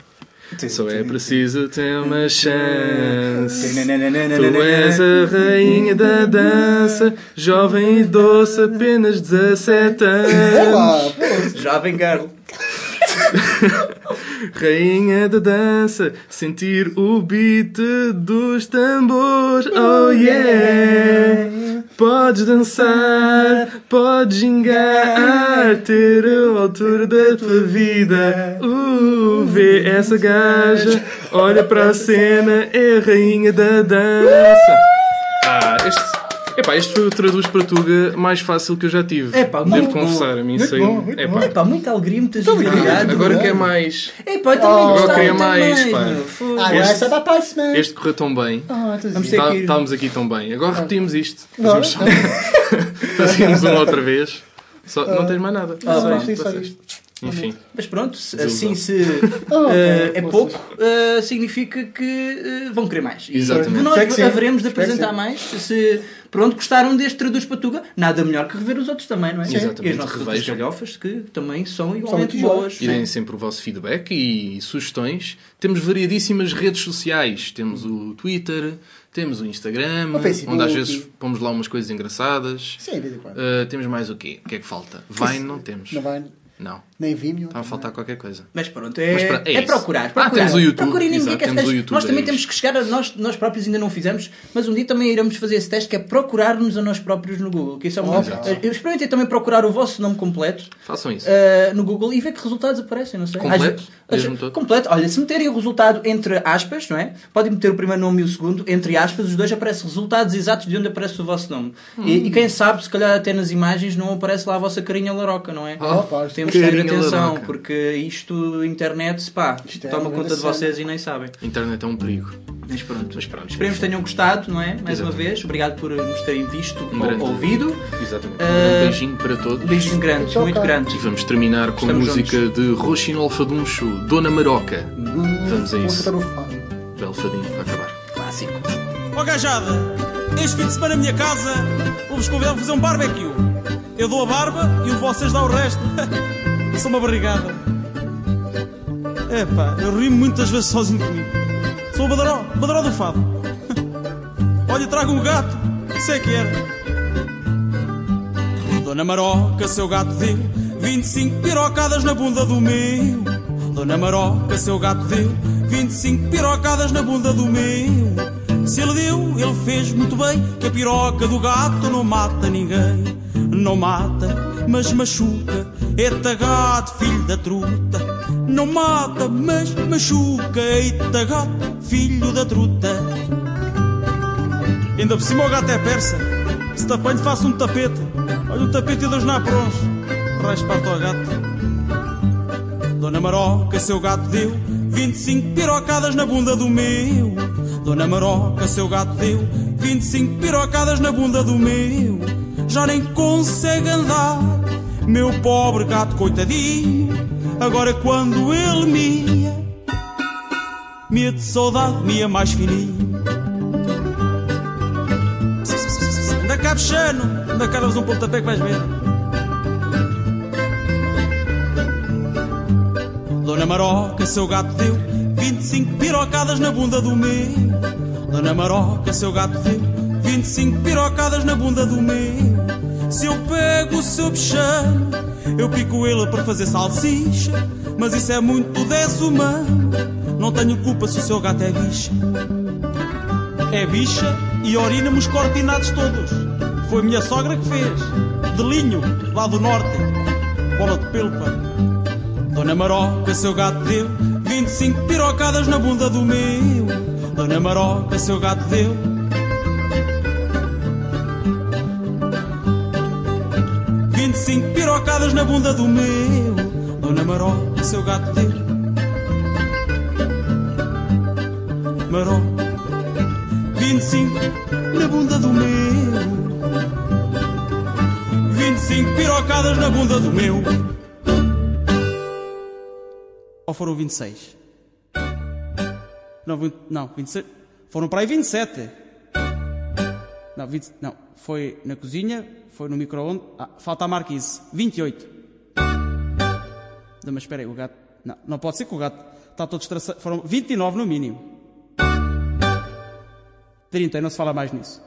Só é preciso ter uma chance. Tu és a rainha da dança, jovem e doce, apenas 17 anos. Jovem girl. Rainha da dança, sentir o beat dos tambores, oh yeah! Podes dançar, podes gingar, ter a altura da tua vida. Uh, vê essa gaja, olha para a cena, é a rainha da dança. Ah, este, epá, este foi o traduz para Tuga mais fácil que eu já tive. Epá, Devo muito confessar, bom. a mim Muito saiu. bom, muito epá. Epá, muita alegria, muita Ah, jovialidade. agora quer mais. Epá, eu também Oh, gostava queria de ter mais, pá. Fogo. Ah, Este- essa dá para a semana. Este correu tão bem. Ah, tá ir. Estávamos aqui tão bem. Agora repetimos isto. Fazemos, só... Fazemos uma outra vez. Só... Não tens mais nada. Ah, Só isto, Enfim. Mas pronto, assim se pá, é pouco, eh, significa que eh, vão querer mais. E Exatamente. nós haveremos de apresentar mais. Se pronto, gostaram deste Traduz Patuga, nada melhor que rever os outros também, não é? Exatamente. E as nossas outras galhofas que também são igualmente muito boas. E deem sempre o vosso feedback e sugestões. Temos variadíssimas redes sociais. Temos o Twitter, temos o Instagram, O Facebook. onde às vezes pomos lá umas coisas engraçadas. Sim, de vez em quando. Uh, temos mais o quê? O que é que falta? Vine não temos. Não vai Não. nem Vimeo. Está a faltar qualquer coisa. Mas pronto, é, Mas pra- é é isso. procurar, Ah, procurar. temos o YouTube, Procurem, ninguém exato, quer temos o. YouTube Nós também deles. temos que chegar, a nós, nós próprios ainda não fizemos, mas um dia também iremos fazer esse teste que é procurar-nos a nós próprios no Google. Que isso é uma... Exato. Eu experimentei também procurar o vosso nome completo Façam isso. uh, no Google e ver que resultados aparecem, não sei. Completo? Às Mesmo todo? completo. Olha, se meterem o resultado entre aspas, não é? Podem meter o primeiro nome e o segundo, entre aspas, os dois aparecem resultados exatos de onde aparece o vosso nome. E, Hum. e quem sabe, se calhar até nas imagens não aparece lá a vossa carinha laroca, não é? Oh, pá, Temos que ter atenção, porque isto, internet, pá, Isto é toma uma conta de vocês e nem sabem. Internet é um perigo. Mas pronto. Mas pronto. Esperemos que tenham gostado, não é? Mais uma Exatamente. vez. Obrigado por nos terem visto Um ou grande- ouvido. Exatamente. Uh, um beijinho para todos. Beijinho grande, muito cara. grande. E vamos terminar com Estamos a música de Roxino Alfaduncho, Dona Maroca. Vamos a isso. Belo fadinho para acabar. Clássico. Ó gajada, este fim de semana na minha casa vou-vos convidar a fazer um barbecue. Eu dou a barba e vocês dá o resto. Sou uma barrigada. Epá, eu rio muitas vezes sozinho comigo. Sou o badaró, badaró do fado. Olha, trago um gato, isso é que era. Dona Maroca, seu gato deu 25 pirocadas na bunda do meu. Dona Maroca, seu gato deu 25 pirocadas na bunda do meu. Se ele deu, ele fez muito bem, que a piroca do gato não mata ninguém. Não mata, mas machuca. Eita gato, filho da truta. Não mata, mas machuca. Eita gato, filho da truta. Ainda por cima o gato é persa. Se te faço um tapete. Olha um tapete e dois naprons. Raios parto ao gato. Dona Maroca, seu gato deu 25 pirocadas na bunda do meu. Dona Maroca, seu gato deu 25 pirocadas na bunda do meu. Já nem consegue andar, meu pobre gato coitadinho. Agora quando ele mia, mia de saudade, mia mais fininho. Anda cá, bichano, anda cá, um pontapé que vais ver. Dona Maroca, seu gato deu 25 pirocadas na bunda do meu. Dona Maroca, seu gato deu 25 pirocadas na bunda do meu. Se eu pego o seu bichano, eu pico ele para fazer salsicha. Mas isso é muito desumano. Não tenho culpa se o seu gato é bicha. É bicha e orina-me os cortinados todos. Foi minha sogra que fez. De linho, lá do norte. Bola de pelpa. Dona Maroca, seu gato deu 25 pirocadas na bunda do meu. Dona Maroca, seu gato deu. Cinco pirocadas na bunda do meu. Dona Maroca, seu gato deu. Maroca, vinte e cinco na bunda do meu. Vinte e cinco pirocadas na bunda do meu. Foram 26? Não, 20, não 26. Foram para aí 27. Não, 20, não, foi na cozinha, foi no micro-ondas. Ah, falta a marquise. 28. Não, mas espera aí, o gato. Não, não pode ser que o gato está todo estraçado. Foram 29 no mínimo. 30, não se fala mais nisso.